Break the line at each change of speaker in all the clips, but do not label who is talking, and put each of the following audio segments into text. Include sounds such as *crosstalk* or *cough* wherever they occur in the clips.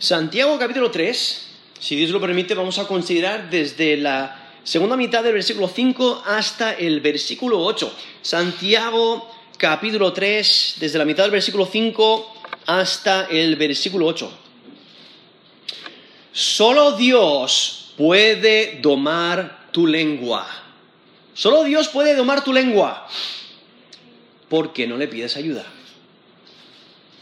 Santiago capítulo 3, si Dios lo permite, vamos a considerar desde la segunda mitad del versículo 5 hasta el versículo 8. Santiago capítulo 3, desde la mitad del versículo 5 hasta el versículo 8. Solo Dios puede domar tu lengua. Solo Dios puede domar tu lengua. ¿Por qué no le pides ayuda?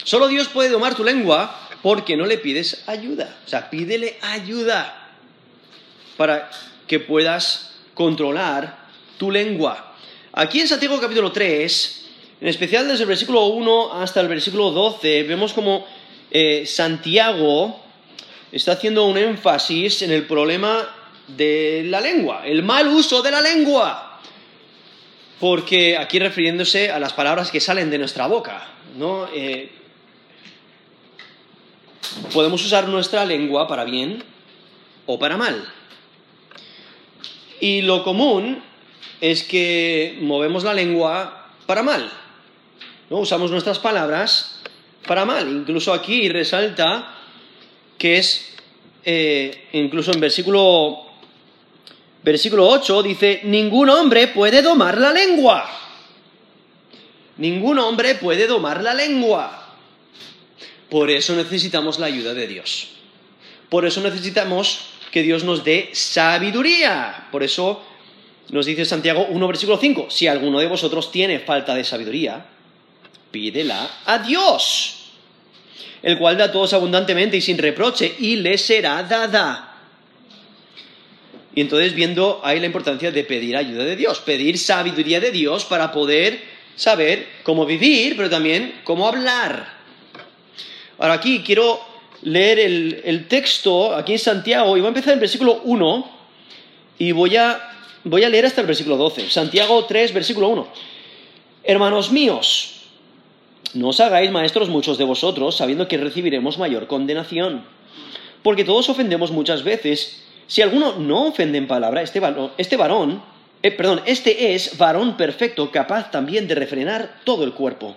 Solo Dios puede domar tu lengua porque no le pides ayuda. O sea, pídele ayuda para que puedas controlar tu lengua. Aquí en Santiago capítulo 3, en especial desde el versículo 1 hasta el versículo 12, vemos como eh, Santiago está haciendo un énfasis en el problema de la lengua, el mal uso de la lengua. Porque aquí refiriéndose a las palabras que salen de nuestra boca, ¿no? Eh, podemos usar nuestra lengua para bien o para mal. Y lo común es que movemos la lengua para mal. ¿no? Usamos nuestras palabras para mal. Incluso aquí resalta que es, eh, incluso en versículo, versículo 8 dice, ningún hombre puede domar la lengua. Ningún hombre puede domar la lengua. Por eso necesitamos la ayuda de Dios. Por eso necesitamos que Dios nos dé sabiduría. Por eso nos dice Santiago 1, versículo 5, si alguno de vosotros tiene falta de sabiduría, pídela a Dios, el cual da a todos abundantemente y sin reproche, y le será dada. Y entonces viendo ahí la importancia de pedir ayuda de Dios, pedir sabiduría de Dios para poder saber cómo vivir, pero también cómo hablar. Ahora aquí quiero leer el, texto, aquí en Santiago, y voy a empezar en versículo 1 y voy a, voy a leer hasta el versículo 12. Santiago 3, versículo 1. Hermanos míos, no os hagáis maestros muchos de vosotros, sabiendo que recibiremos mayor condenación. Porque todos ofendemos muchas veces. Si alguno no ofende en palabra, este varón, este varón eh, perdón, este es varón perfecto, capaz también de refrenar todo el cuerpo.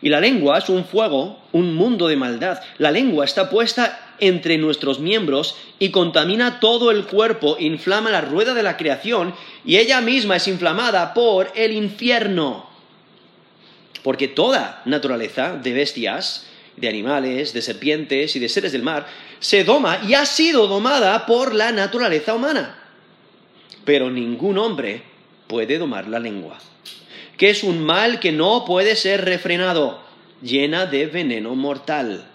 Y la lengua es un fuego, un mundo de maldad. La lengua está puesta entre nuestros miembros y contamina todo el cuerpo, inflama la rueda de la creación y ella misma es inflamada por el infierno. Porque toda naturaleza de bestias, de animales, de serpientes y de seres del mar se doma y ha sido domada por la naturaleza humana. Pero ningún hombre puede domar la lengua que es un mal que no puede ser refrenado, llena de veneno mortal.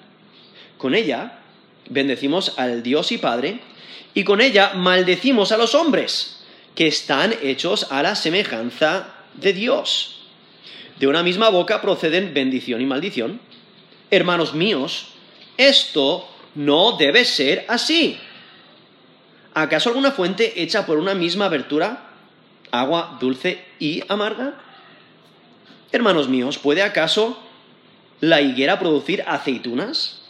Con ella bendecimos al Dios y Padre, y con ella maldecimos a los hombres, que están hechos a la semejanza de Dios. De una misma boca proceden bendición y maldición. Hermanos míos, esto no debe ser así. ¿Acaso alguna fuente hecha por una misma abertura, agua dulce y amarga? Hermanos míos, ¿puede acaso la higuera producir aceitunas?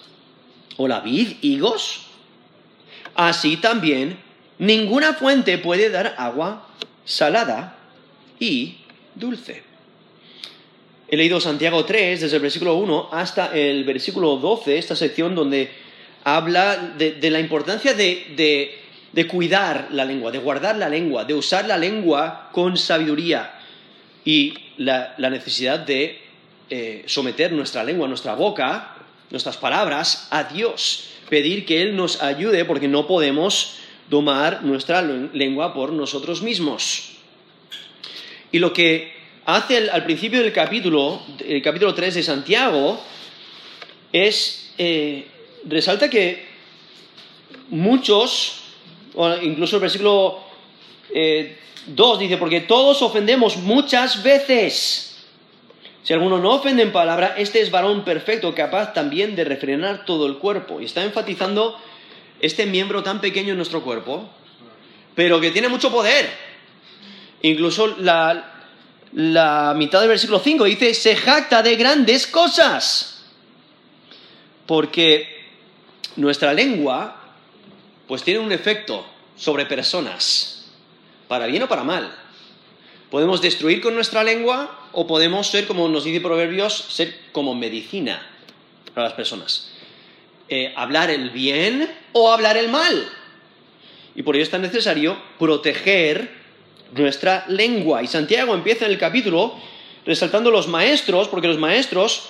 ¿O la vid higos? Así también, ninguna fuente puede dar agua salada y dulce. He leído Santiago 3, desde el versículo 1 hasta el versículo 12, esta sección donde habla de, la importancia de, de cuidar la lengua, de guardar la lengua, de usar la lengua con sabiduría. Y la, necesidad de eh, someter nuestra lengua, nuestra boca, nuestras palabras a Dios, pedir que Él nos ayude porque no podemos domar nuestra lengua por nosotros mismos. Y lo que hace al principio del capítulo, el capítulo 3 de Santiago, es, eh, resalta que muchos, incluso el versículo eh, Dos, dice, porque todos ofendemos muchas veces. Si alguno no ofende en palabra, este es varón perfecto, capaz también de refrenar todo el cuerpo. Y está enfatizando este miembro tan pequeño en nuestro cuerpo, pero que tiene mucho poder. Incluso la, la mitad del versículo 5 dice, se jacta de grandes cosas. Porque nuestra lengua, pues tiene un efecto sobre personas, para bien o para mal. Podemos destruir con nuestra lengua o podemos ser, como nos dice Proverbios, ser como medicina para las personas. Eh, hablar el bien o hablar el mal. Y por ello es tan necesario proteger nuestra lengua. Y Santiago empieza en el capítulo resaltando los maestros, porque los maestros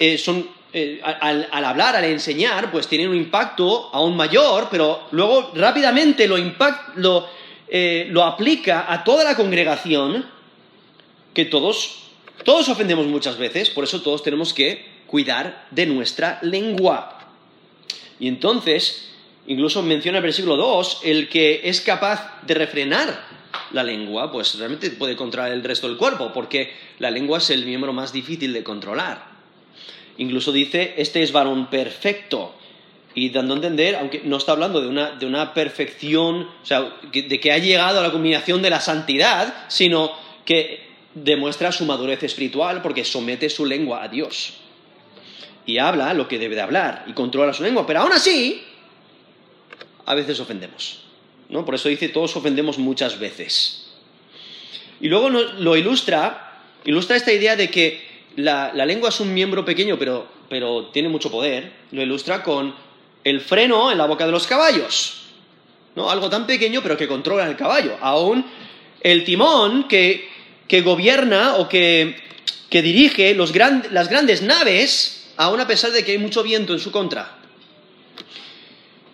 eh, son, eh, al, hablar, al enseñar, pues tienen un impacto aún mayor, pero luego rápidamente lo, lo, lo aplica a toda la congregación, que todos, todos ofendemos muchas veces, por eso todos tenemos que cuidar de nuestra lengua. Y entonces, incluso menciona el versículo 2, el que es capaz de refrenar la lengua, pues realmente puede controlar el resto del cuerpo, porque la lengua es el miembro más difícil de controlar. Incluso dice, este es varón perfecto. Y dando a entender, aunque no está hablando de una, de una perfección, o sea, de que ha llegado a la combinación de la santidad, sino que demuestra su madurez espiritual porque somete su lengua a Dios. Y habla lo que debe de hablar y controla su lengua. Pero aún así, a veces ofendemos. ¿no? Por eso dice, todos ofendemos muchas veces. Y luego lo ilustra, ilustra esta idea de que la, lengua es un miembro pequeño, pero, pero tiene mucho poder. Lo ilustra con el freno en la boca de los caballos. ¿no? Algo tan pequeño, pero que controla el caballo. Aún el timón que, que gobierna o que, que dirige las grandes naves, aún a pesar de que hay mucho viento en su contra.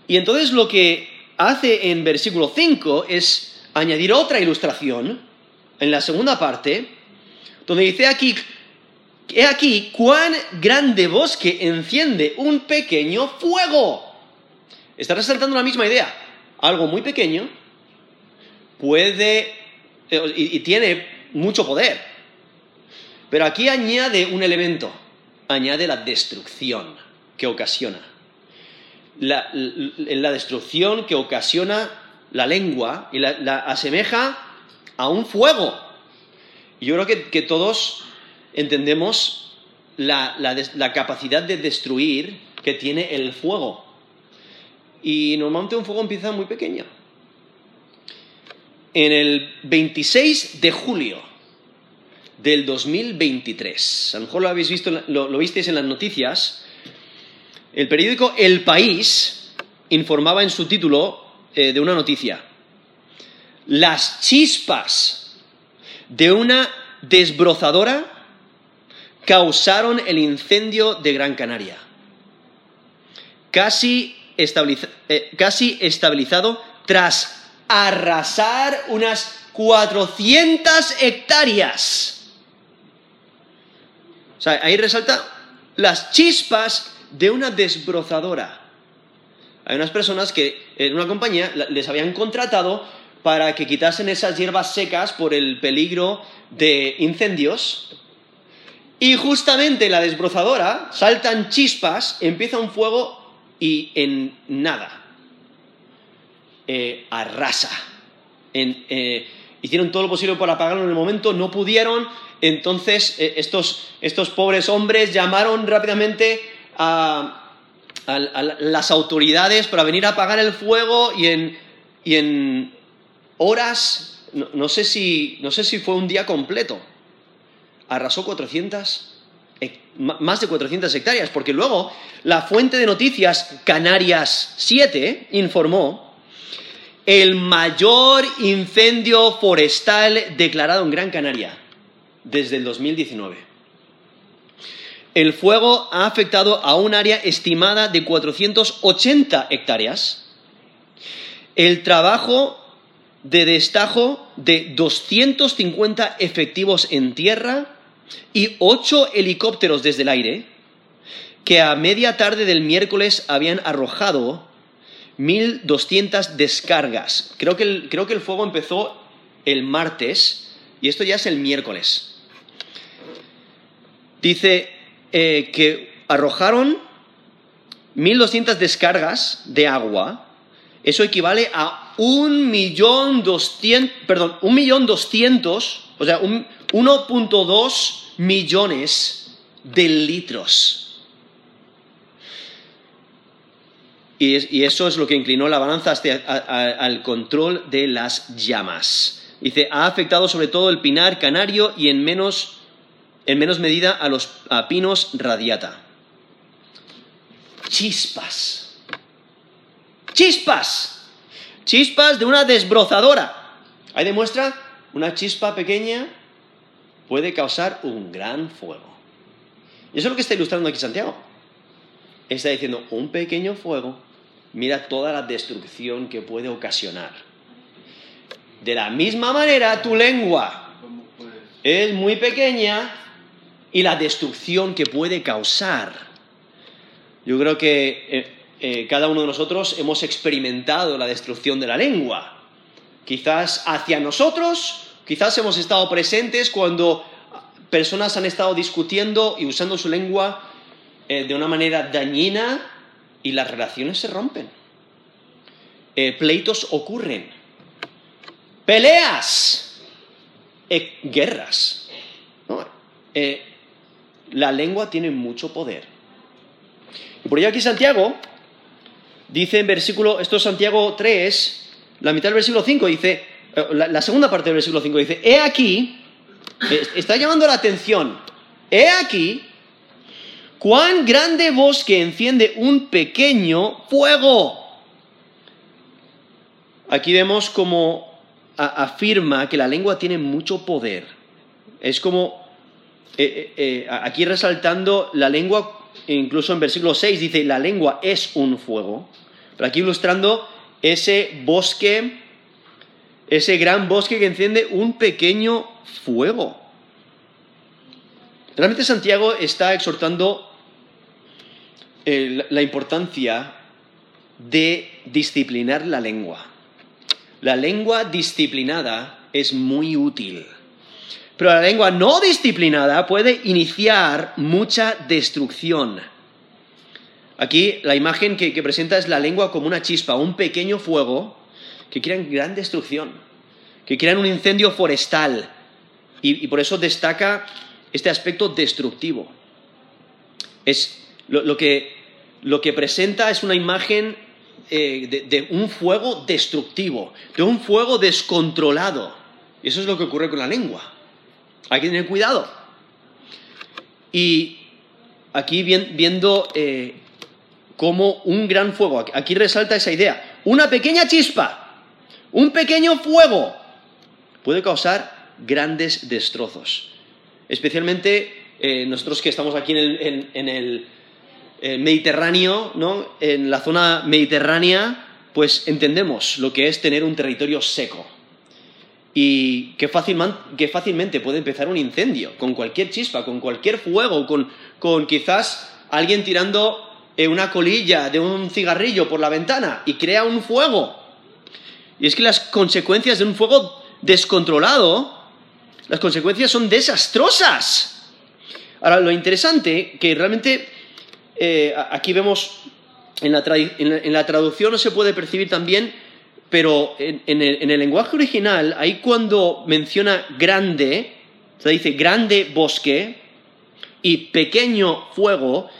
Y entonces lo que hace en versículo 5 es añadir otra ilustración en la segunda parte, donde dice aquí, he aquí cuán grande bosque enciende un pequeño fuego. Está resaltando la misma idea. Algo muy pequeño puede eh, y, tiene mucho poder. Pero aquí añade un elemento, añade la destrucción que ocasiona la, la, destrucción que ocasiona la lengua y la, asemeja a un fuego. Yo creo que, que todos entendemos la, capacidad de destruir que tiene el fuego. Y normalmente un fuego empieza muy pequeño. En el 26 de julio del 2023, a lo mejor lo habéis visto, lo, lo visteis en las noticias, el periódico El País informaba en su título eh, de una noticia. Las chispas de una desbrozadora causaron el incendio de Gran Canaria. Casi, eh, casi estabilizado tras arrasar unas 400 hectáreas. O sea, ahí resalta las chispas de una desbrozadora. Hay unas personas que en una compañía les habían contratado para que quitasen esas hierbas secas por el peligro de incendios. Y justamente la desbrozadora saltan chispas, empieza un fuego y en nada eh, arrasa. Eh, hicieron todo lo posible para apagarlo en el momento, no pudieron. Entonces eh, estos, estos pobres hombres llamaron rápidamente a, las autoridades para venir a apagar el fuego y en, horas, no, sé si, no sé si fue un día completo, arrasó 400 más de 400 hectáreas, porque luego la fuente de noticias Canarias 7 informó el mayor incendio forestal declarado en Gran Canaria desde el 2019 el fuego ha afectado a un área estimada de 480 hectáreas. El trabajo de destajo de 250 efectivos en tierra y 8 helicópteros desde el aire, que a media tarde del miércoles habían arrojado 1.200 descargas. Creo que, el, creo que el fuego empezó el martes y esto ya es el miércoles. Dice, eh, que arrojaron 1.200 descargas de agua eso equivale a un millón doscientos, perdón, un millón doscientos, o sea, 1.2 millones de litros. Y, eso es lo que inclinó la balanza al control de las llamas. Dice, ha afectado sobre todo el pinar canario y en menos, en menos medida a los pinos radiata. Chispas. Chispas. Chispas de una desbrozadora. Ahí demuestra una chispa pequeña puede causar un gran fuego. Y eso es lo que está ilustrando aquí Santiago. Está diciendo, un pequeño fuego, mira toda la destrucción que puede ocasionar. De la misma manera, tu lengua es muy pequeña y la destrucción que puede causar. Yo creo que eh, eh, cada uno de nosotros hemos experimentado la destrucción de la lengua. Quizás hacia nosotros Quizás hemos estado presentes cuando personas han estado discutiendo y usando su lengua eh, de una manera dañina y las relaciones se rompen. Eh, pleitos ocurren. Peleas. Eh, guerras. la lengua tiene mucho poder. Por ello aquí Santiago dice en versículo, esto es Santiago 3, la mitad del versículo 5, dice, eh, la, segunda parte del versículo 5 dice, he aquí, está llamando la atención, he aquí, cuán grande bosque enciende un pequeño fuego. Aquí vemos como afirma que la lengua tiene mucho poder. Es como, eh, eh, aquí resaltando la lengua, incluso en versículo 6 dice, la lengua es un fuego. Pero aquí ilustrando ese bosque ese gran bosque que enciende un pequeño fuego. Realmente Santiago está exhortando eh, la importancia de disciplinar la lengua. La lengua disciplinada es muy útil, pero la lengua no disciplinada puede iniciar mucha destrucción. Aquí la imagen que, que presenta es la lengua como una chispa, un pequeño fuego que crean gran destrucción, que crean un incendio forestal. Y, por eso destaca este aspecto destructivo. Es lo, que, presenta es una imagen eh, de, un fuego destructivo, de un fuego descontrolado. Eso es lo que ocurre con la lengua. Hay que tener cuidado. Y aquí viendo eh, como un gran fuego, aquí resalta esa idea, una pequeña chispa un pequeño fuego puede causar grandes destrozos. Especialmente eh, nosotros que estamos aquí en el, Mediterráneo, ¿no? en la zona mediterránea, pues entendemos lo que es tener un territorio seco. Y que, fácilmente puede empezar un incendio, con cualquier chispa, con cualquier fuego, con, quizás alguien tirando eh, una colilla de un cigarrillo por la ventana y crea un fuego. Y es que las consecuencias de un fuego descontrolado, las consecuencias son desastrosas. Ahora, lo interesante, que realmente eh, aquí vemos en la, traducción no se puede percibir también, pero en, el, lenguaje original, ahí cuando menciona grande, se dice grande bosque y pequeño fuego,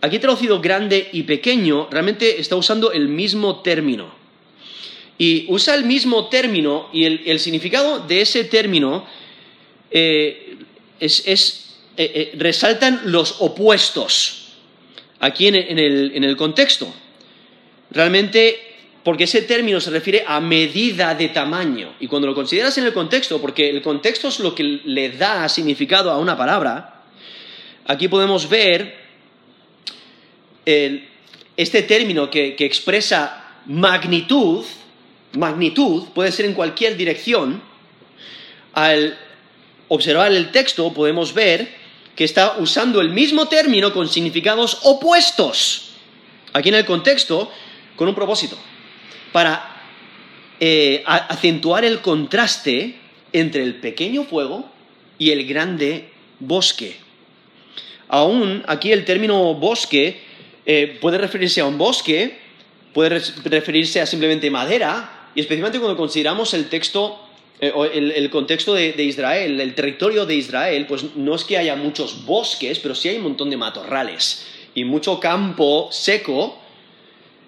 aquí traducido grande y pequeño, realmente está usando el mismo término. Y usa el mismo término y el, significado de ese término eh, es, eh, eh, resaltan los opuestos aquí en el, contexto. Realmente, porque ese término se refiere a medida de tamaño. Y cuando lo consideras en el contexto, porque el contexto es lo que le da significado a una palabra, aquí podemos ver este término que expresa magnitud, magnitud puede ser en cualquier dirección, al observar el texto podemos ver que está usando el mismo término con significados opuestos, aquí en el contexto, con un propósito, para eh, acentuar el contraste entre el pequeño fuego y el grande bosque. Aún aquí el término bosque eh, puede referirse a un bosque puede referirse a simplemente madera, y especialmente cuando consideramos el texto, eh, el, contexto de, de, Israel, el territorio de Israel, pues no es que haya muchos bosques, pero sí hay un montón de matorrales y mucho campo seco,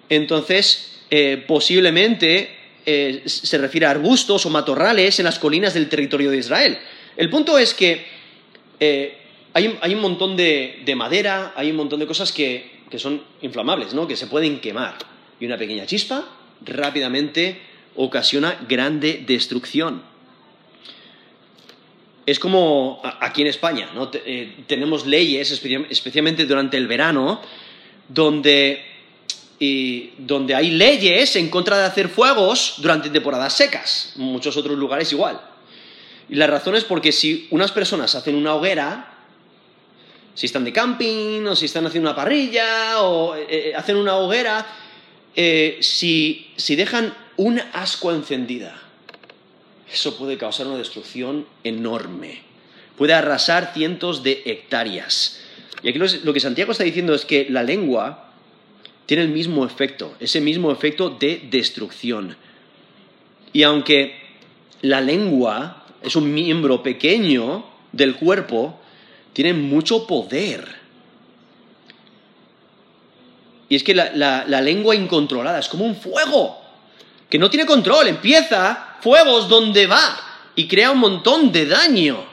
entonces eh, posiblemente eh, se refiere a arbustos o matorrales en las colinas del territorio de Israel. El punto es que hay, un montón de, madera, hay un montón de cosas que, que son inflamables, ¿no? que se pueden quemar y una pequeña chispa rápidamente ocasiona grande destrucción. Es como aquí en España, ¿no? Eh, tenemos leyes, especialmente durante el verano, donde, donde hay leyes en contra de hacer fuegos durante temporadas secas, muchos otros lugares igual. Y la razón es porque si unas personas hacen una hoguera, si están de camping o si están haciendo una parrilla o eh, eh, hacen una hoguera, eh, si, dejan una ascua encendida, eso puede causar una destrucción enorme. Puede arrasar cientos de hectáreas. Y aquí lo que Santiago está diciendo es que la lengua tiene el mismo efecto, ese mismo efecto de destrucción. Y aunque la lengua es un miembro pequeño del cuerpo, tiene mucho poder. Y es que la, lengua incontrolada es como un fuego, que no tiene control, empieza fuegos donde va y crea un montón de daño.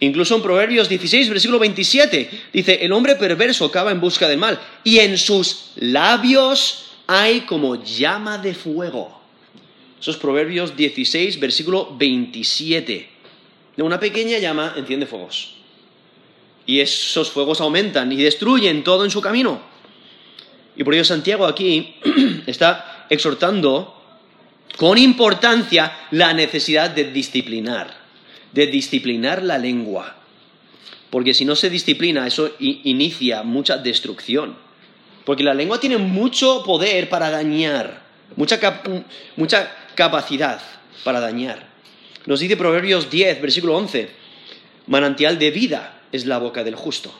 Incluso en Proverbios 16, versículo 27, dice, el hombre perverso acaba en busca del mal y en sus labios hay como llama de fuego. Esos Proverbios 16, versículo 27. De una pequeña llama enciende fuegos. Y esos fuegos aumentan y destruyen todo en su camino. Y por ello Santiago aquí *clears throat* está exhortando con importancia la necesidad de disciplinar, de disciplinar la lengua. Porque si no se disciplina, eso inicia mucha destrucción. Porque la lengua tiene mucho poder para dañar, mucha, mucha capacidad para dañar. Nos dice Proverbios 10, versículo 11, manantial de vida es la boca del justo,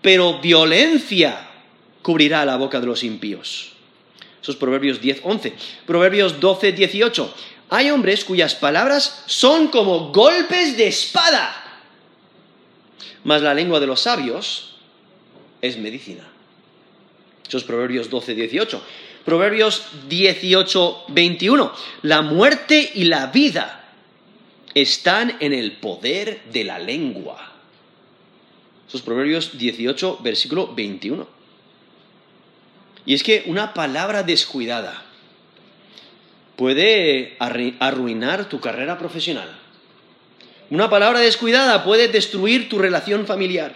pero violencia cubrirá la boca de los impíos. Esos Proverbios 10, 11. Proverbios 12, 18. Hay hombres cuyas palabras son como golpes de espada, mas la lengua de los sabios es medicina. Esos Proverbios 12, 18. Proverbios 18, 21. La muerte y la vida están en el poder de la lengua. Esos Proverbios 18, versículo 21. Y es que una palabra descuidada puede arruinar tu carrera profesional. Una palabra descuidada puede destruir tu relación familiar.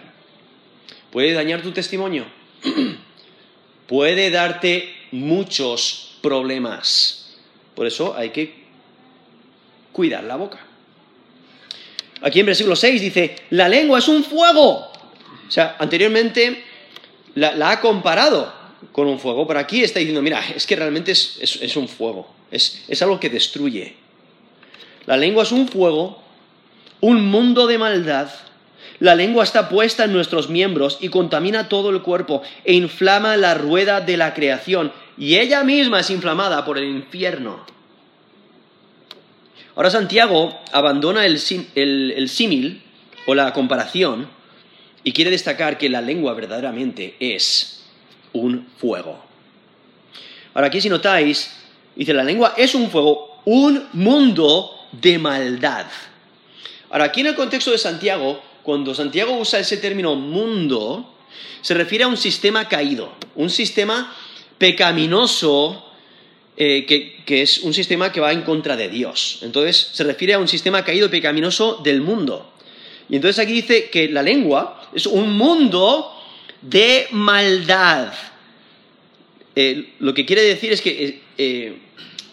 Puede dañar tu testimonio. *clears throat* puede darte muchos problemas. Por eso hay que cuidar la boca. Aquí en versículo 6 dice, la lengua es un fuego. O sea, anteriormente la ha comparado con un fuego, pero aquí está diciendo, mira, es que realmente es, un fuego, es, es algo que destruye. La lengua es un fuego, un mundo de maldad. La lengua está puesta en nuestros miembros y contamina todo el cuerpo e inflama la rueda de la creación y ella misma es inflamada por el infierno. Ahora Santiago abandona el, el símil o la comparación y quiere destacar que la lengua verdaderamente es un fuego. Ahora aquí si notáis, dice la lengua es un fuego, un mundo de maldad. Ahora aquí en el contexto de Santiago, cuando Santiago usa ese término mundo, se refiere a un sistema caído, un sistema pecaminoso eh, que, que, es un sistema que va en contra de Dios. Entonces se refiere a un sistema caído pecaminoso del mundo. Y entonces aquí dice que la lengua es un mundo de maldad. Eh, lo que quiere decir es que, eh, eh,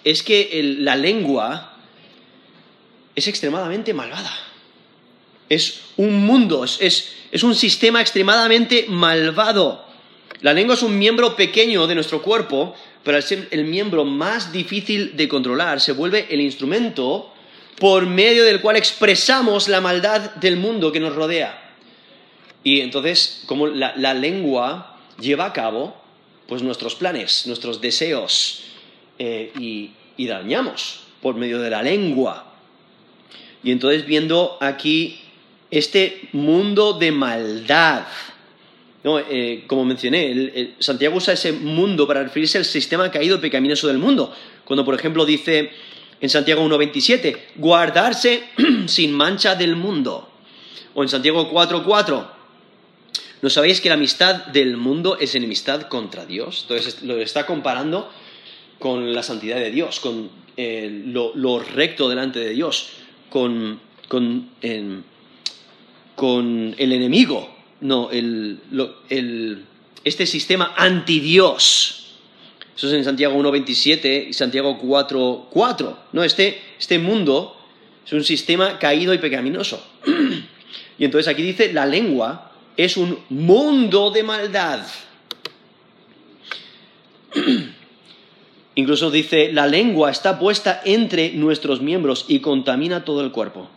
es que la lengua es extremadamente malvada. Es un mundo, es, es un sistema extremadamente malvado. La lengua es un miembro pequeño de nuestro cuerpo, pero al ser el miembro más difícil de controlar, se vuelve el instrumento por medio del cual expresamos la maldad del mundo que nos rodea. Y entonces, como la, lengua lleva a cabo pues nuestros planes, nuestros deseos eh, y, y dañamos por medio de la lengua. Y entonces viendo aquí este mundo de maldad, ¿no? Eh, como mencioné, el, Santiago usa ese mundo para referirse al sistema caído pecaminoso del mundo. Cuando, por ejemplo, dice en Santiago 1.27, guardarse *clears throat* sin mancha del mundo. O en Santiago 4.4, ¿no sabéis que la amistad del mundo es enemistad contra Dios? Entonces lo está comparando con la santidad de Dios, con eh, lo, recto delante de Dios, con, con, eh, con el enemigo, no, el, el, este sistema anti-Dios. Eso es en Santiago 1.27 y Santiago 4.4. ¿no? Este, este mundo es un sistema caído y pecaminoso. *clears throat* y entonces aquí dice, la lengua es un mundo de maldad. Incluso dice, la lengua está puesta entre nuestros miembros y contamina todo el cuerpo.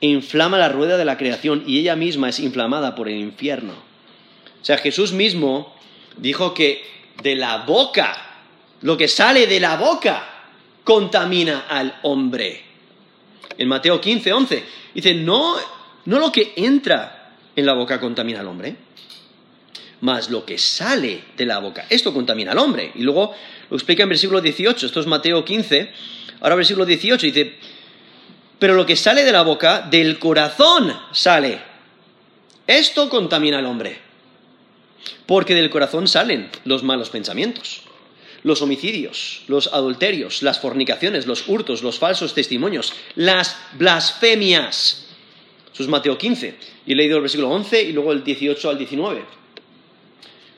Inflama la rueda de la creación y ella misma es inflamada por el infierno. O sea, Jesús mismo dijo que de la boca, lo que sale de la boca, contamina al hombre. En Mateo 15, 11, dice, no, no lo que entra en la boca contamina al hombre, más lo que sale de la boca. Esto contamina al hombre. Y luego lo explica en versículo 18, esto es Mateo 15, ahora versículo 18 dice, pero lo que sale de la boca, del corazón sale. Esto contamina al hombre. Porque del corazón salen los malos pensamientos, los homicidios, los adulterios, las fornicaciones, los hurtos, los falsos testimonios, las blasfemias. Es Mateo 15. Y he leído el versículo 11 y luego el 18 al 19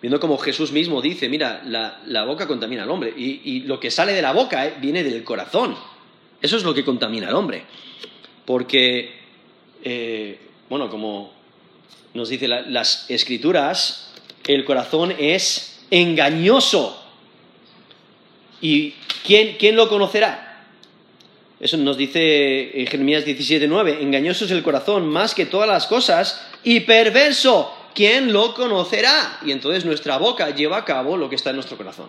viendo como Jesús mismo dice, mira, la, la boca contamina al hombre y, lo que sale de la boca eh, viene del corazón. Eso es lo que contamina al hombre. Porque, eh, bueno, como nos dice la, las escrituras, el corazón es engañoso. ¿Y quién, quién lo conocerá? Eso nos dice en Jeremías 17:9, engañoso es el corazón más que todas las cosas y perverso. ¿quién lo conocerá? Y entonces nuestra boca lleva a cabo lo que está en nuestro corazón.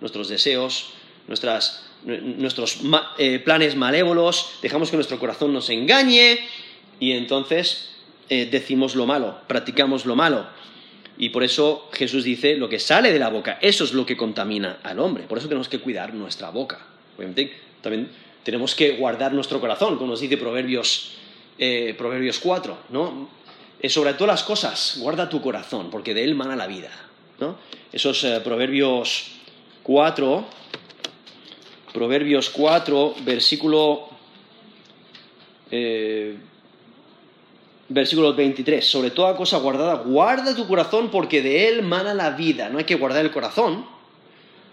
Nuestros deseos, nuestros eh, planes malévolos, dejamos que nuestro corazón nos engañe y entonces eh, decimos lo malo, practicamos lo malo. Y por eso Jesús dice, lo que sale de la boca, eso es lo que contamina al hombre. Por eso tenemos que cuidar nuestra boca. Obviamente también tenemos que guardar nuestro corazón, como nos dice Proverbios, eh, Proverbios 4, ¿no? sobre todas las cosas, guarda tu corazón, porque de él mana la vida. Esos eh, Proverbios 4, Proverbios 4, versículo, eh, versículo 23. Sobre toda cosa guardada, guarda tu corazón, porque de él mana la vida. No hay que guardar el corazón,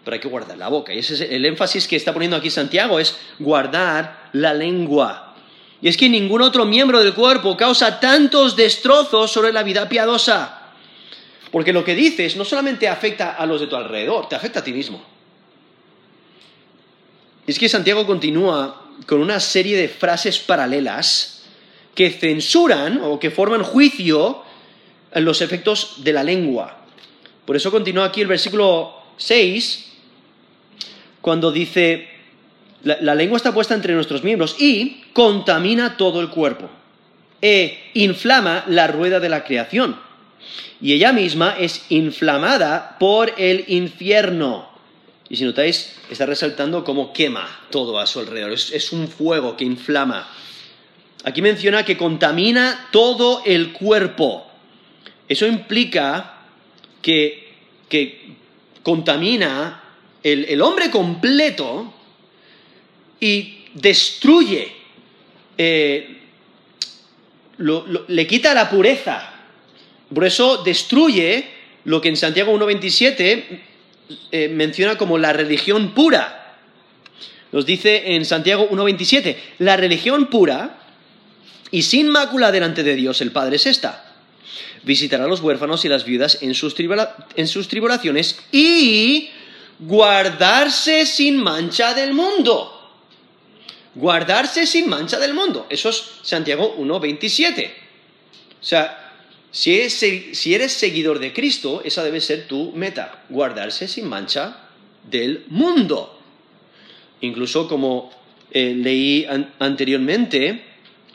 pero hay que guardar la boca. Y ese es el énfasis que está poniendo aquí Santiago, es guardar la lengua. Y es que ningún otro miembro del cuerpo causa tantos destrozos sobre la vida piadosa. Porque lo que dices no solamente afecta a los de tu alrededor, te afecta a ti mismo. Y es que Santiago continúa con una serie de frases paralelas que censuran o que forman juicio en los efectos de la lengua. Por eso continúa aquí el versículo 6, cuando dice, la, lengua está puesta entre nuestros miembros y contamina todo el cuerpo e inflama la rueda de la creación. Y ella misma es inflamada por el infierno. Y si notáis, está resaltando cómo quema todo a su alrededor. Es, es un fuego que inflama. Aquí menciona que contamina todo el cuerpo. Eso implica que, que contamina el, el hombre completo y destruye, eh, le quita la pureza. Por eso destruye lo que en Santiago 1.27 eh, menciona como la religión pura. Nos dice en Santiago 1.27, la religión pura y sin mácula delante de Dios el Padre es esta. Visitar a los huérfanos y las viudas en sus, en sus tribulaciones y guardarse sin mancha del mundo guardarse sin mancha del mundo. Eso es Santiago 1.27. O sea, Si eres, si eres seguidor de Cristo, esa debe ser tu meta, guardarse sin mancha del mundo. Incluso como eh, leí anteriormente,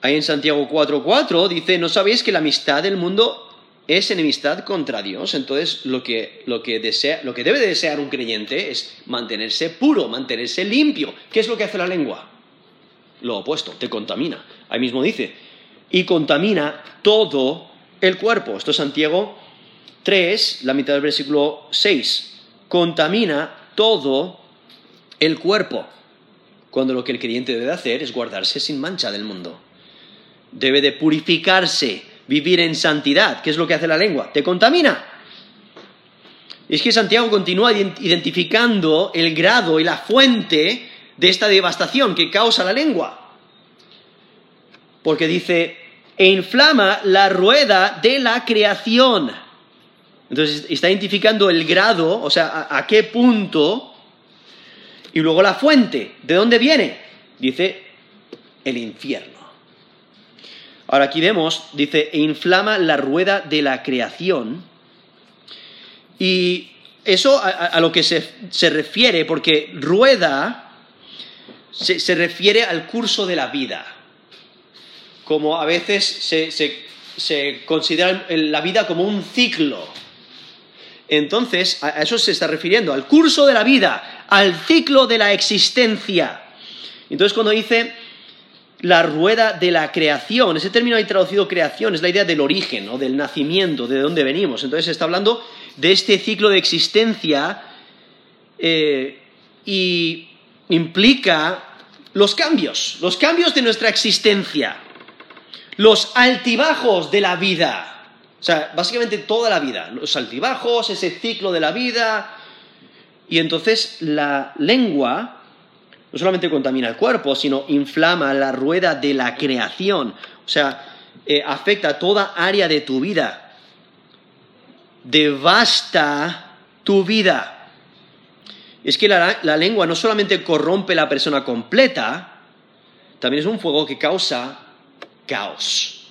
ahí en Santiago 4.4 dice, ¿no sabéis que la amistad del mundo es enemistad contra Dios? Entonces lo que, lo que, desea, lo que debe desear un creyente es mantenerse puro, mantenerse limpio. ¿Qué es lo que hace la lengua? Lo opuesto, te contamina. Ahí mismo dice, y contamina todo el cuerpo. Esto es Santiago 3, la mitad del versículo 6. Contamina todo el cuerpo. Cuando lo que el creyente debe hacer es guardarse sin mancha del mundo. Debe de purificarse, vivir en santidad. ¿Qué es lo que hace la lengua? Te contamina. Es que Santiago continúa identificando el grado y la fuente de esta devastación que causa la lengua. Porque dice, e inflama la rueda de la creación. Entonces está identificando el grado, o sea, a, qué punto, y luego la fuente, ¿de dónde viene? Dice, el infierno. Ahora aquí vemos, dice, e inflama la rueda de la creación. Y eso a, lo que se, refiere, porque rueda se refiere al curso de la vida como a veces se, considera la vida como un ciclo. Entonces, a eso se está refiriendo, al curso de la vida, al ciclo de la existencia. Entonces, cuando dice la rueda de la creación, ese término ahí traducido creación, es la idea del origen, o del nacimiento, de dónde venimos. Entonces, se está hablando de este ciclo de existencia eh, y implica los cambios, los cambios de nuestra existencia los altibajos de la vida. O sea, básicamente toda la vida, los altibajos, ese ciclo de la vida. Y entonces la lengua no solamente contamina el cuerpo, sino inflama la rueda de la creación. O sea, eh, afecta toda área de tu vida. Devasta tu vida. Es que la, la lengua no solamente corrompe la persona completa, también es un fuego que causa caos.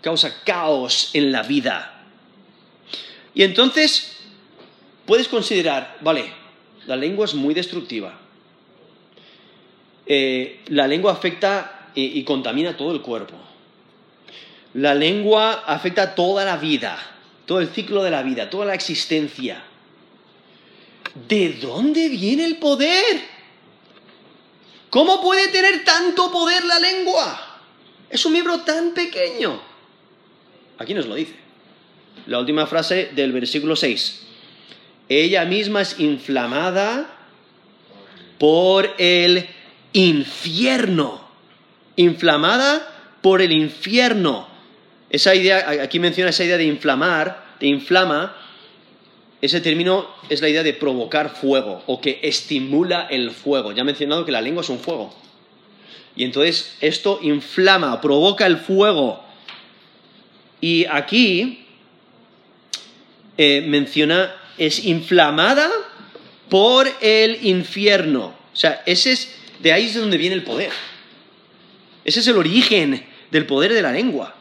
Causa caos en la vida. Y entonces puedes considerar, vale, la lengua es muy destructiva. Eh, la lengua afecta y, y contamina todo el cuerpo. La lengua afecta toda la vida, todo el ciclo de la vida, toda la existencia. ¿De dónde viene el poder? ¿Cómo puede tener tanto poder la lengua? Es un miembro tan pequeño. Aquí nos lo dice. La última frase del versículo 6. Ella misma es inflamada por el infierno. Inflamada por el infierno. Esa idea, aquí menciona esa idea de inflamar, de inflama. Ese término es la idea de provocar fuego o que estimula el fuego. Ya he mencionado que la lengua es un fuego. Y entonces esto inflama, provoca el fuego. Y aquí eh, menciona, es inflamada por el infierno. O sea, ese es, de ahí es de donde viene el poder. Ese es el origen del poder de la lengua.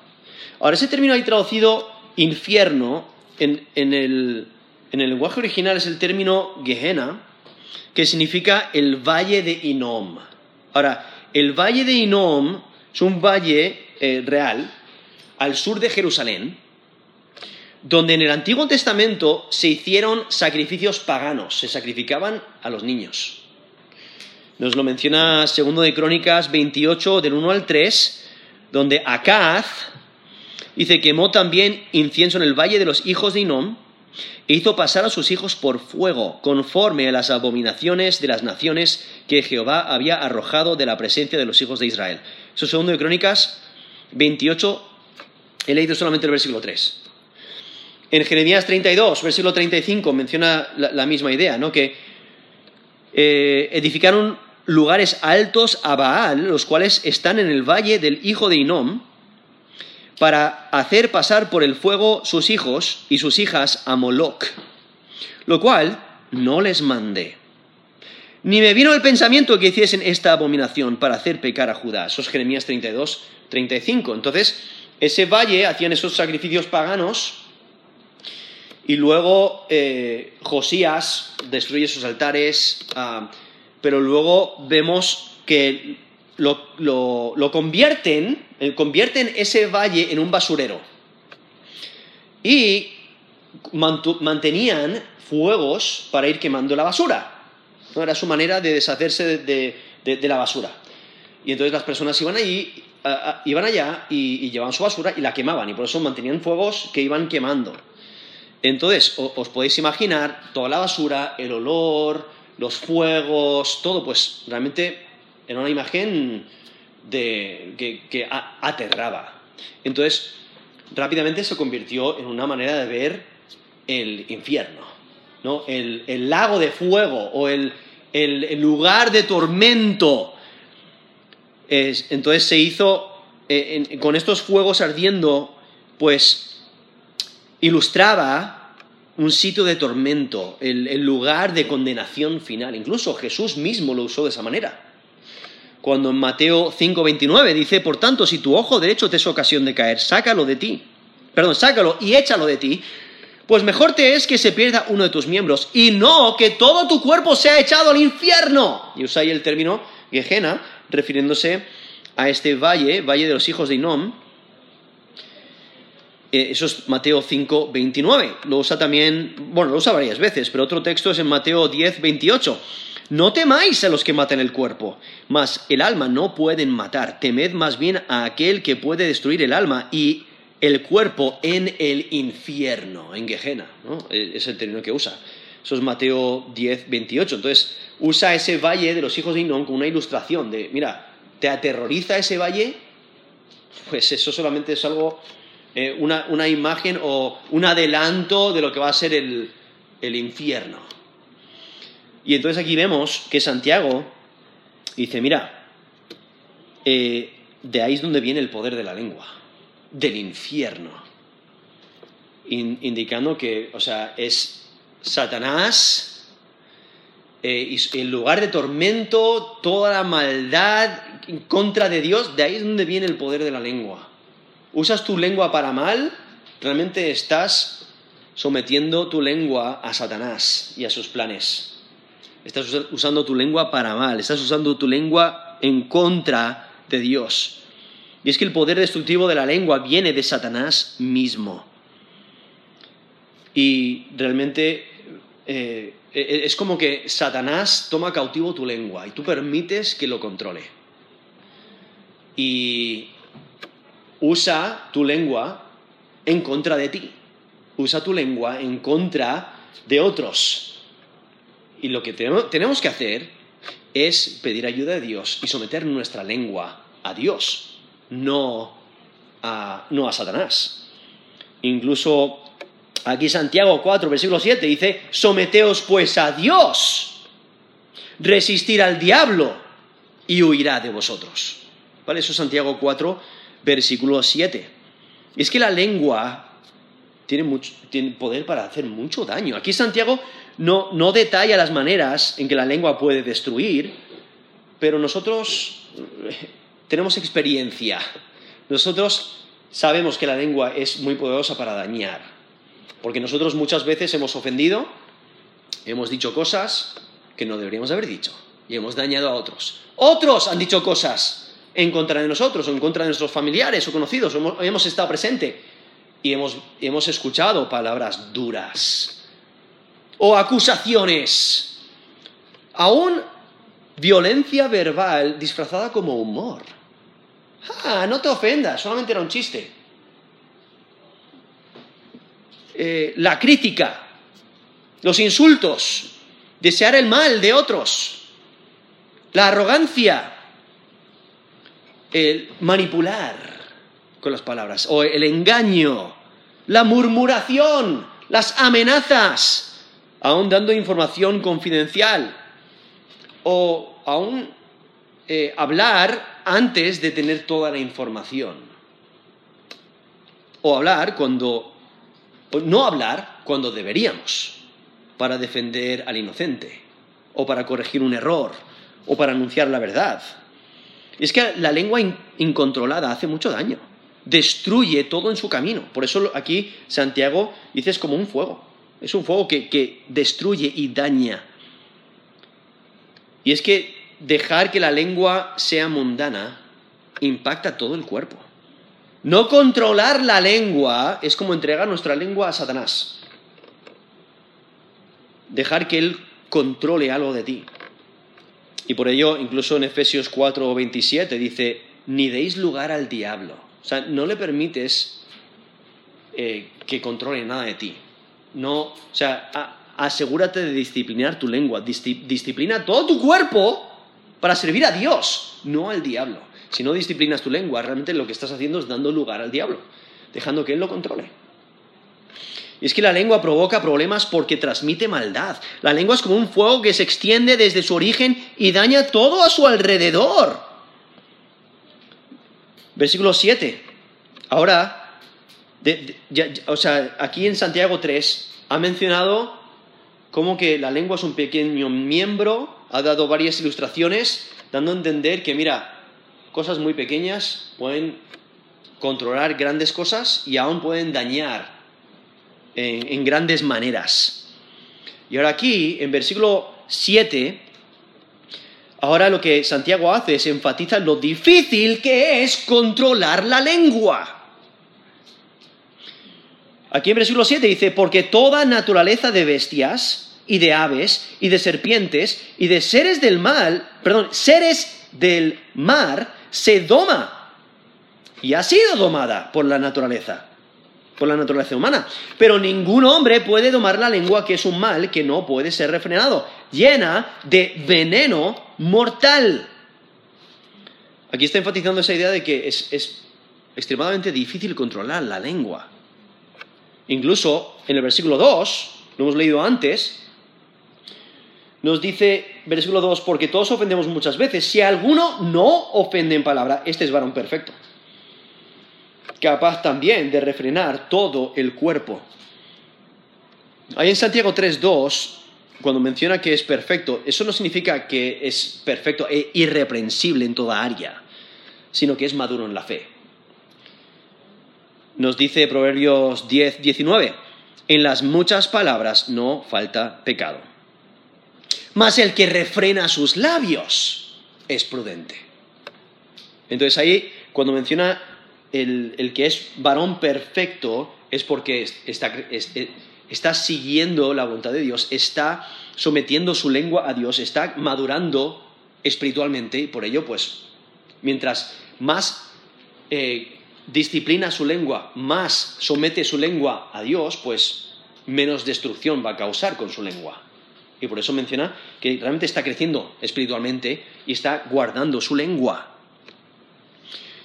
Ahora, ese término ahí traducido infierno, en, el, en el lenguaje original es el término Gehenna, que significa el valle de Inom. Ahora, el valle de Inom es un valle eh, real al sur de Jerusalén, donde en el Antiguo Testamento se hicieron sacrificios paganos, se sacrificaban a los niños. Nos lo menciona segundo de Crónicas 28 del 1 al 3, donde Acaz dice quemó también incienso en el valle de los hijos de Inom e hizo pasar a sus hijos por fuego, conforme a las abominaciones de las naciones que Jehová había arrojado de la presencia de los hijos de Israel. Eso es segundo de Crónicas 28, he leído solamente el versículo 3. En Jeremías 32, versículo 35, menciona la, misma idea, ¿no? Que eh, edificaron lugares altos a Baal, los cuales están en el valle del hijo de Inom, para hacer pasar por el fuego sus hijos y sus hijas a Moloch, lo cual no les mandé. Ni me vino el pensamiento que hiciesen esta abominación para hacer pecar a Judá. Eso es Jeremías 32, 35. Entonces, ese valle hacían esos sacrificios paganos y luego eh, Josías destruye esos altares, ah, pero luego vemos que lo, lo convierten, eh, convierten ese valle en un basurero. Y mantenían fuegos para ir quemando la basura. ¿no? Era su manera de deshacerse de, la basura. Y entonces las personas iban allí, iban allá y, llevaban su basura y la quemaban. Y por eso mantenían fuegos que iban quemando. Entonces, os podéis imaginar toda la basura, el olor, los fuegos, todo, pues realmente era una imagen de, que aterraba. Entonces, rápidamente se convirtió en una manera de ver el infierno, ¿no? el, lago de fuego o el, lugar de tormento. entonces se hizo, eh, con estos fuegos ardiendo, pues ilustraba un sitio de tormento, el, lugar de condenación final. Incluso Jesús mismo lo usó de esa manera cuando en Mateo 5:29 dice, por tanto, si tu ojo derecho te es ocasión de caer, sácalo de ti. Perdón, sácalo y échalo de ti. Pues mejor te es que se pierda uno de tus miembros y no que todo tu cuerpo sea echado al infierno. Y usa ahí el término Gehenna, refiriéndose a este valle, valle de los hijos de Inom. Eso es Mateo 5, 29. Lo usa también, bueno, lo usa varias veces, pero otro texto es en Mateo 10, 28. No temáis a los que matan el cuerpo, mas el alma no pueden matar. Temed más bien a aquel que puede destruir el alma y el cuerpo en el infierno, en Gehenna. ¿no? E, es el término que usa. Eso es Mateo 10, 28. Entonces, usa ese valle de los hijos de Inón como una ilustración de, mira, ¿te aterroriza ese valle? Pues eso solamente es algo, eh, una, imagen o un adelanto de lo que va a ser el infierno. Y entonces aquí vemos que Santiago dice, mira, eh, de ahí es donde viene el poder de la lengua, del infierno, indicando que, o sea, es Satanás, eh, el lugar de tormento, toda la maldad en contra de Dios, de ahí es donde viene el poder de la lengua. Usas tu lengua para mal, realmente estás sometiendo tu lengua a Satanás y a sus planes. Estás usando tu lengua para mal, estás usando tu lengua en contra de Dios. Y es que el poder destructivo de la lengua viene de Satanás mismo. Y realmente eh, e-, es como que Satanás toma cautivo tu lengua y tú permites que lo controle. Y usa tu lengua en contra de ti. Usa tu lengua en contra de otros. Y lo que tenemos que hacer es pedir ayuda de Dios y someter nuestra lengua a Dios, no a, no a Satanás. Incluso aquí Santiago 4, versículo 7 dice, someteos pues a Dios, resistir al diablo y huirá de vosotros. ¿Vale? Eso es Santiago 4, versículo 7. es que la lengua tiene, mucho, tiene poder para hacer mucho daño. Aquí Santiago no, no detalla las maneras en que la lengua puede destruir, pero nosotros tenemos experiencia. Nosotros sabemos que la lengua es muy poderosa para dañar, porque nosotros muchas veces hemos ofendido, hemos dicho cosas que no deberíamos haber dicho y hemos dañado a otros. Otros han dicho cosas en contra de nosotros o en contra de nuestros familiares o conocidos, hemos estado presentes y hemos, escuchado palabras duras o acusaciones, aún violencia verbal disfrazada como humor. Ah, no te ofendas, solamente era un chiste. Eh, la crítica, los insultos, desear el mal de otros, la arrogancia, el manipular, con las palabras, o el engaño, la murmuración, las amenazas, aún dando información confidencial, o aún eh, hablar antes de tener toda la información, o hablar cuando, no hablar cuando deberíamos, para defender al inocente, o para corregir un error, o para anunciar la verdad. Es que la lengua incontrolada hace mucho daño destruye todo en su camino. Por eso aquí Santiago dice es como un fuego. Es un fuego que, que destruye y daña. Y es que dejar que la lengua sea mundana impacta todo el cuerpo. No controlar la lengua es como entregar nuestra lengua a Satanás. Dejar que él controle algo de ti. Y por ello, incluso en Efesios 4 o 27 dice, ni deis lugar al diablo. O sea, no le permites eh, que controle nada de ti. No, o sea, asegúrate de disciplinar tu lengua, disciplina todo tu cuerpo para servir a Dios, no al diablo. Si no disciplinas tu lengua, realmente lo que estás haciendo es dando lugar al diablo, dejando que él lo controle. Y es que la lengua provoca problemas porque transmite maldad. La lengua es como un fuego que se extiende desde su origen y daña todo a su alrededor. Versículo 7. Ahora, o sea, aquí en Santiago 3 ha mencionado cómo que la lengua es un pequeño miembro, ha dado varias ilustraciones, dando a entender que, mira, cosas muy pequeñas pueden controlar grandes cosas y aún pueden dañar en, grandes maneras. Y ahora aquí, en versículo 7, ahora lo que Santiago hace es enfatizar lo difícil que es controlar la lengua. Aquí en versículo 7 dice, porque toda naturaleza de bestias y de aves y de serpientes y de seres del mal, perdón, seres del mar se doma y ha sido domada por la naturaleza por la naturaleza humana. Pero ningún hombre puede domar la lengua, que es un mal que no puede ser refrenado, llena de veneno mortal. Aquí está enfatizando esa idea de que es, extremadamente difícil controlar la lengua. Incluso en el versículo 2, lo hemos leído antes, nos dice, versículo 2, porque todos ofendemos muchas veces. Si alguno no ofende en palabra, este es varón perfecto capaz también de refrenar todo el cuerpo. Ahí en Santiago 3.2, cuando menciona que es perfecto, eso no significa que es perfecto e irreprensible en toda área, sino que es maduro en la fe. Nos dice Proverbios 10, 19, en las muchas palabras no falta pecado. Mas el que refrena sus labios es prudente. Entonces ahí, cuando menciona el, que es varón perfecto es porque está, siguiendo la voluntad de Dios, está sometiendo su lengua a Dios, está madurando espiritualmente y por ello, pues, mientras más eh, disciplina su lengua, más somete su lengua a Dios, pues menos destrucción va a causar con su lengua. Y por eso menciona que realmente está creciendo espiritualmente y está guardando su lengua.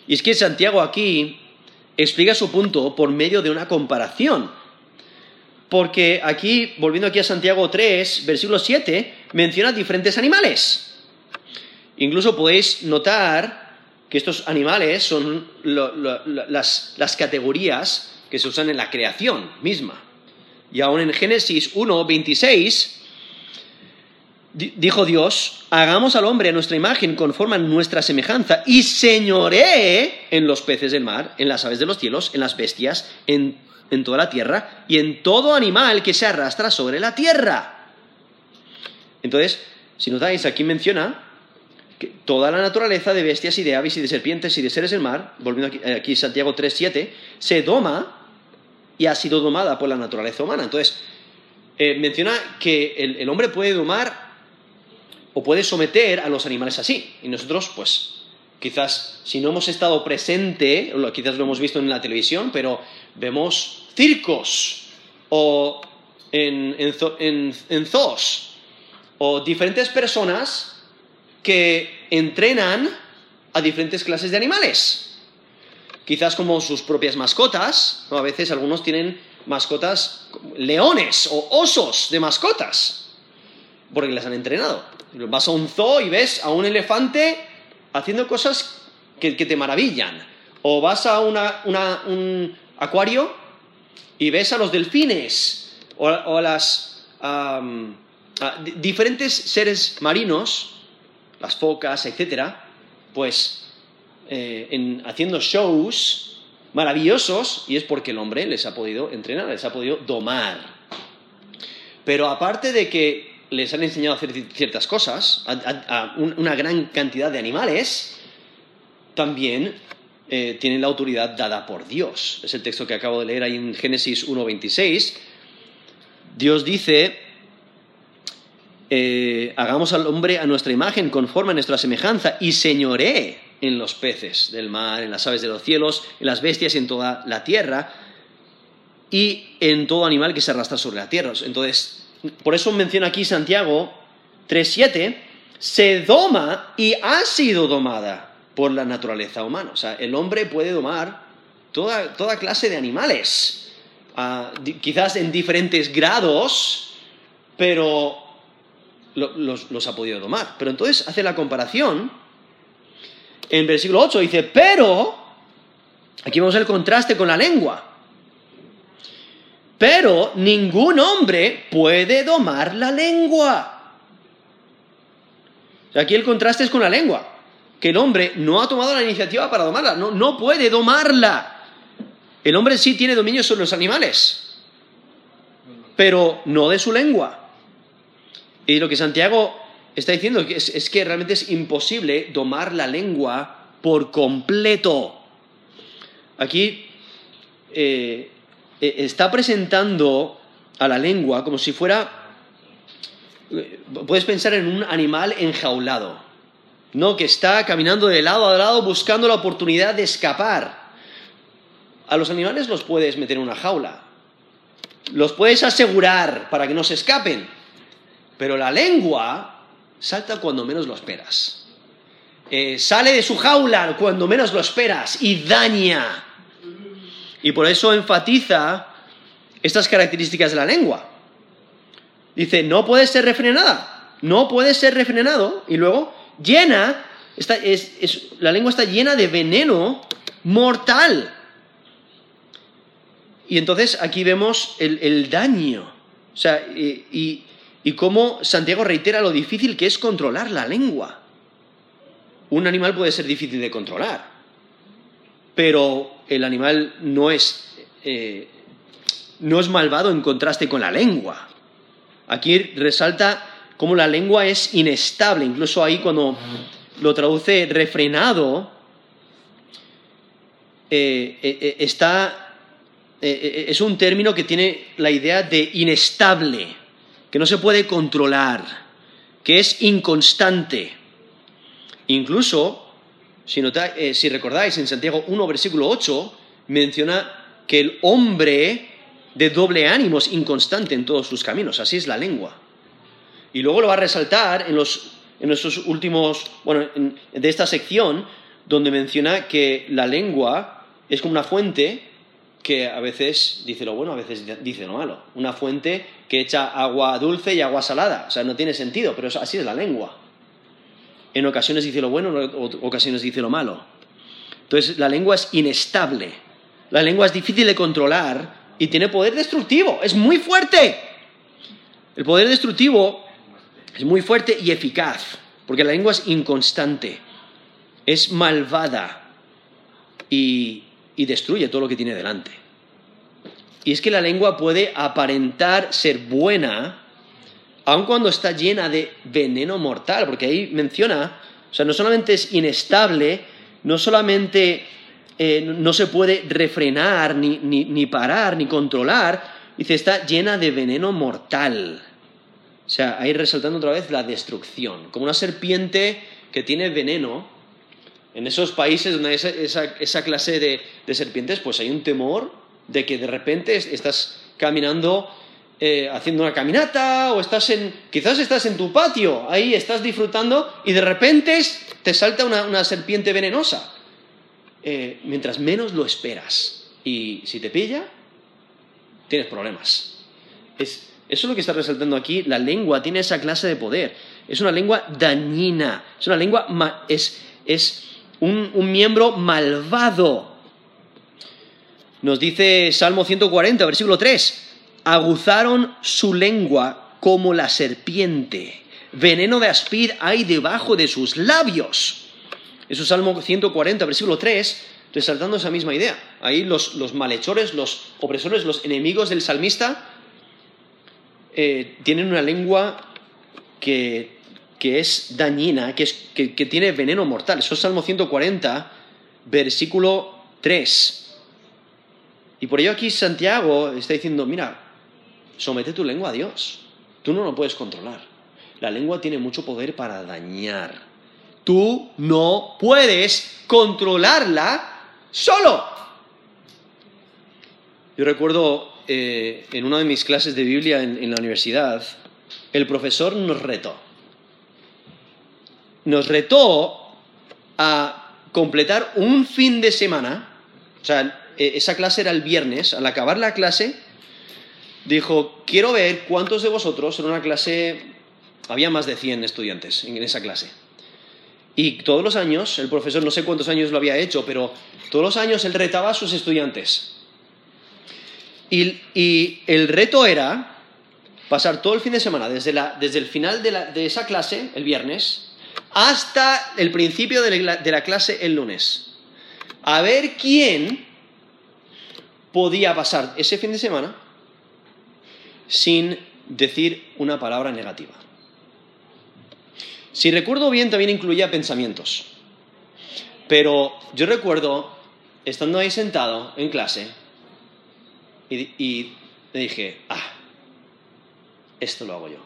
Y es que Santiago aquí explica su punto por medio de una comparación. Porque aquí, volviendo aquí a Santiago 3, versículo 7, menciona diferentes animales. Incluso podéis notar que estos animales son las, las categorías que se usan en la creación misma. Y aún en Génesis 1, 26, dijo Dios, hagamos al hombre a nuestra imagen conforme a nuestra semejanza y señoree en los peces del mar, en las aves de los cielos, en las bestias, en, en toda la tierra y en todo animal que se arrastra sobre la tierra. Entonces, si notáis, aquí menciona que toda la naturaleza de bestias y de aves y de serpientes y de seres del mar, volviendo aquí, eh, aquí Santiago 3.7, se doma y ha sido domada por la naturaleza humana. Entonces, eh, menciona que el hombre puede domar o puede someter a los animales así. Y nosotros, pues, quizás si no hemos estado presente, quizás lo hemos visto en la televisión, pero vemos circos o en, en, zoos o diferentes personas que entrenan a diferentes clases de animales. Quizás como sus propias mascotas, a veces algunos tienen mascotas leones o osos de mascotas, porque les han entrenado. Vas a un zoo y ves a un elefante haciendo cosas que, te maravillan. O vas a un acuario y ves a los delfines o, a las diferentes seres marinos, las focas, etcétera, pues eh, haciendo shows maravillosos y es porque el hombre les ha podido entrenar, les ha podido domar. Pero aparte de que les han enseñado a hacer ciertas cosas, a, una gran cantidad de animales, también eh, tienen la autoridad dada por Dios. Es el texto que acabo de leer ahí en Génesis 1.26. Dios dice, eh, hagamos al hombre a nuestra imagen, conforme a nuestra semejanza, y señoré en los peces del mar, en las aves de los cielos, en las bestias y en toda la tierra, y en todo animal que se arrastra sobre la tierra. Entonces, por eso menciona aquí Santiago 3.7, se doma y ha sido domada por la naturaleza humana. O sea, el hombre puede domar toda, toda clase de animales, quizás en diferentes grados, pero los, los, ha podido domar. Pero entonces hace la comparación. En versículo 8 dice, pero, aquí vemos el contraste con la lengua. Pero ningún hombre puede domar la lengua. Aquí el contraste es con la lengua que el hombre no ha tomado la iniciativa para domarla, no, no puede domarla. El hombre sí tiene dominio sobre los animales, pero no de su lengua. Y lo que Santiago está diciendo es, que realmente es imposible domar la lengua por completo. Aquí eh, eh, está presentando a la lengua como si fuera, eh, puedes pensar en un animal enjaulado. No, que está caminando de lado a lado buscando la oportunidad de escapar. A los animales los puedes meter en una jaula. Los puedes asegurar para que no se escapen. Pero la lengua salta cuando menos lo esperas. Eh, sale de su jaula cuando menos lo esperas y daña. Y por eso enfatiza estas características de la lengua. Dice, no puede ser refrenada, no puede ser refrenado. Y luego llena, la lengua está llena de veneno mortal. Y entonces aquí vemos el, daño. O sea, y, y cómo Santiago reitera lo difícil que es controlar la lengua. Un animal puede ser difícil de controlar, pero el animal no es, eh, no es malvado en contraste con la lengua. Aquí resalta cómo la lengua es inestable. Incluso ahí cuando lo traduce refrenado, eh, eh, está, es un término que tiene la idea de inestable, que no se puede controlar, que es inconstante. Incluso, si, si recordáis, en Santiago 1, versículo 8, menciona que el hombre de doble ánimo es inconstante en todos sus caminos, así es la lengua. Y luego lo va a resaltar en los en nuestros últimos, bueno, de esta sección, donde menciona que la lengua es como una fuente que a veces dice lo bueno, a veces dice lo malo. Una fuente que echa agua dulce y agua salada. O sea, no tiene sentido, pero así es la lengua. En ocasiones dice lo bueno, en ocasiones dice lo malo. Entonces, la lengua es inestable. La lengua es difícil de controlar y tiene poder destructivo. Es muy fuerte. El poder destructivo es muy fuerte y eficaz, porque la lengua es inconstante, es malvada y, destruye todo lo que tiene delante. Y es que la lengua puede aparentar ser buena, aun cuando está llena de veneno mortal, porque ahí menciona, o sea, no solamente es inestable, no solamente eh, no se puede refrenar, ni, ni parar, ni controlar, dice, está llena de veneno mortal. O sea, ahí resaltando otra vez la destrucción. Como una serpiente que tiene veneno, en esos países donde hay esa, clase de, serpientes, pues hay un temor de que de repente estás caminando, eh, haciendo una caminata, o estás en, quizás estás en tu patio, ahí estás disfrutando, y de repente te salta una, serpiente venenosa. Eh, mientras menos lo esperas. Y si te pilla, tienes problemas. Es, eso es lo que está resaltando aquí. La lengua tiene esa clase de poder. Es una lengua dañina. Es una lengua. Es, un, miembro malvado. Nos dice Salmo 140, versículo 3. Aguzaron su lengua como la serpiente. Veneno de aspid hay debajo de sus labios. Eso es Salmo 140, versículo 3. resaltando esa misma idea. Ahí los, los malhechores, los opresores, los enemigos del salmista eh, tienen una lengua que, que es dañina, que, es, que, que tiene veneno mortal. Eso es Salmo 140, versículo 3. Y por ello aquí Santiago está diciendo, mira, somete tu lengua a Dios. Tú no lo puedes controlar. La lengua tiene mucho poder para dañar. Tú no puedes controlarla solo. Yo recuerdo eh, en una de mis clases de Biblia en, en la universidad, el profesor nos retó. Nos retó a completar un fin de semana, o sea, e- esa clase era el viernes, al acabar la clase, dijo, quiero ver cuántos de vosotros en una clase, había más de 100 estudiantes en esa clase. Y todos los años, el profesor no sé cuántos años lo había hecho, pero todos los años él retaba a sus estudiantes. Y, y el reto era pasar todo el fin de semana, desde, la, desde el final de, la, de, esa clase, el viernes, hasta el principio de la, de la clase el lunes. A ver quién podía pasar ese fin de semana sin decir una palabra negativa. Si recuerdo bien, también incluía pensamientos. Pero yo recuerdo, estando ahí sentado en clase, y, y dije, ah, esto lo hago yo.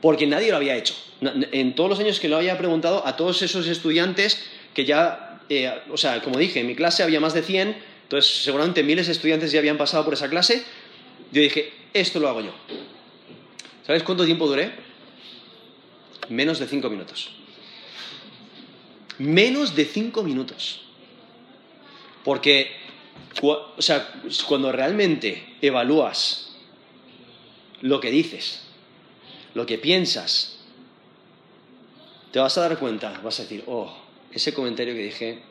Porque nadie lo había hecho. En todos los años que lo había preguntado a todos esos estudiantes que ya, eh, o sea, como dije, en mi clase había más de 100, entonces seguramente miles de estudiantes ya habían pasado por esa clase, yo dije, esto lo hago yo. ¿Sabes cuánto tiempo duré? Menos de cinco minutos. Menos de cinco minutos. Porque, o sea, cuando realmente evalúas lo que dices, lo que piensas, te vas a dar cuenta, vas a decir, oh, ese comentario que dije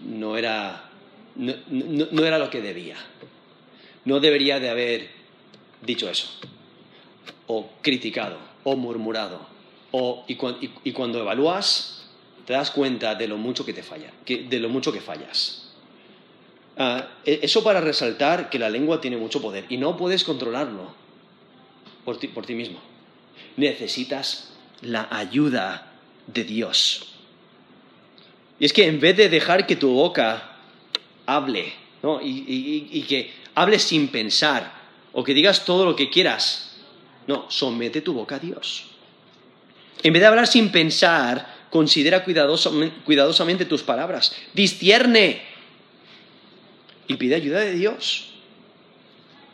no era, no, no, no era lo que debía. No debería de haber dicho eso, o criticado, o murmurado, o, y, cuando evalúas, te das cuenta de lo mucho que te falla, que, de lo mucho que fallas. Uh, eso para resaltar que la lengua tiene mucho poder y no puedes controlarlo por ti, mismo. Necesitas la ayuda de Dios. Y es que en vez de dejar que tu boca hable, ¿no? y que hables sin pensar, o que digas todo lo que quieras, no, somete tu boca a Dios. En vez de hablar sin pensar, considera cuidadosamente, tus palabras, discierne y pide ayuda de Dios.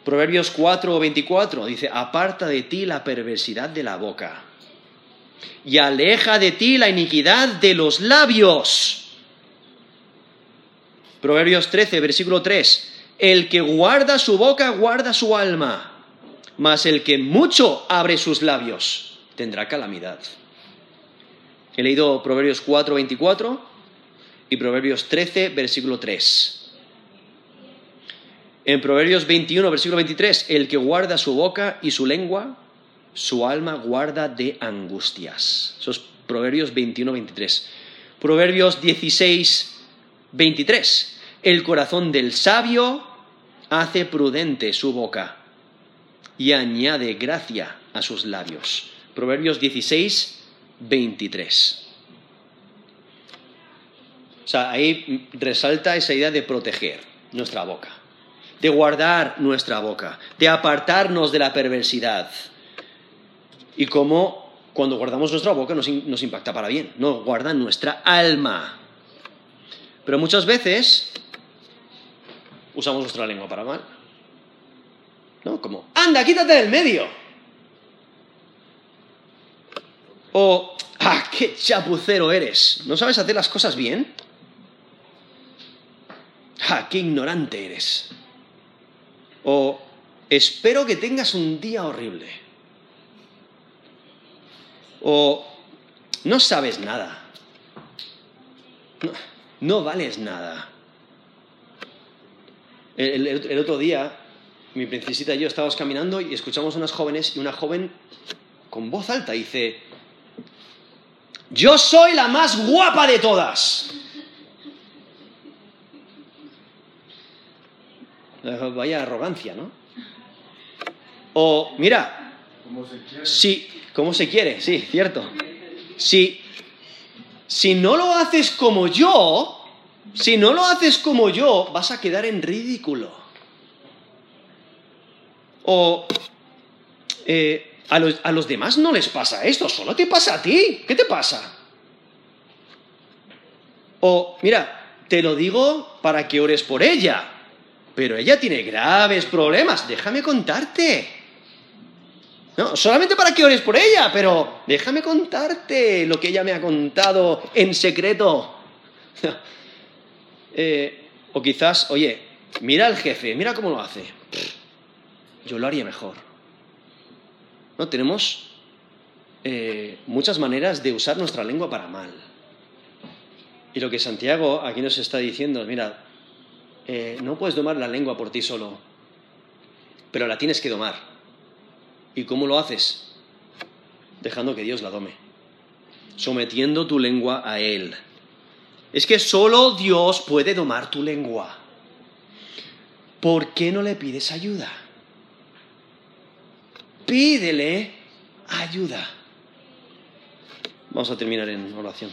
Proverbios 4 o 24 dice, aparta de ti la perversidad de la boca y aleja de ti la iniquidad de los labios. Proverbios 13, versículo 3, el que guarda su boca guarda su alma, mas el que mucho abre sus labios tendrá calamidad. He leído Proverbios 4, 24 y Proverbios 13, versículo 3. En Proverbios 21, versículo 23, el que guarda su boca y su lengua, su alma guarda de angustias. Eso es Proverbios 21, 23. Proverbios 16, 23. El corazón del sabio hace prudente su boca y añade gracia a sus labios. Proverbios 16, 23. O sea, ahí resalta esa idea de proteger nuestra boca, de guardar nuestra boca, de apartarnos de la perversidad. Y cómo cuando guardamos nuestra boca nos, nos impacta para bien, nos guarda nuestra alma. Pero muchas veces usamos nuestra lengua para mal. ¿No? Como, anda, quítate del medio. O, ah, qué chapucero eres. ¿No sabes hacer las cosas bien? Ah, qué ignorante eres. O, espero que tengas un día horrible. O, no sabes nada. No, no vales nada. El, otro día, mi princesita y yo estábamos caminando y escuchamos unas jóvenes y una joven con voz alta dice, yo soy la más guapa de todas. Vaya arrogancia, ¿no? O, mira,
como se quiere.
como se quiere, sí, cierto. Si, si no lo haces como yo, si no lo haces como yo, vas a quedar en ridículo. O eh, a, los, a los demás no les pasa esto, solo te pasa a ti. ¿Qué te pasa? O, mira, te lo digo para que ores por ella, pero ella tiene graves problemas, déjame contarte. No, solamente para que ores por ella, pero déjame contarte lo que ella me ha contado en secreto. Eh, o quizás, oye, mira al jefe, mira cómo lo hace. Yo lo haría mejor. No, tenemos eh, muchas maneras de usar nuestra lengua para mal. Y lo que Santiago aquí nos está diciendo mira, eh, no puedes domar la lengua por ti solo, pero la tienes que domar. ¿Y cómo lo haces? Dejando que Dios la dome. Sometiendo tu lengua a Él. Es que solo Dios puede domar tu lengua. ¿Por qué no le pides ayuda? Pídele ayuda. Vamos a terminar en oración.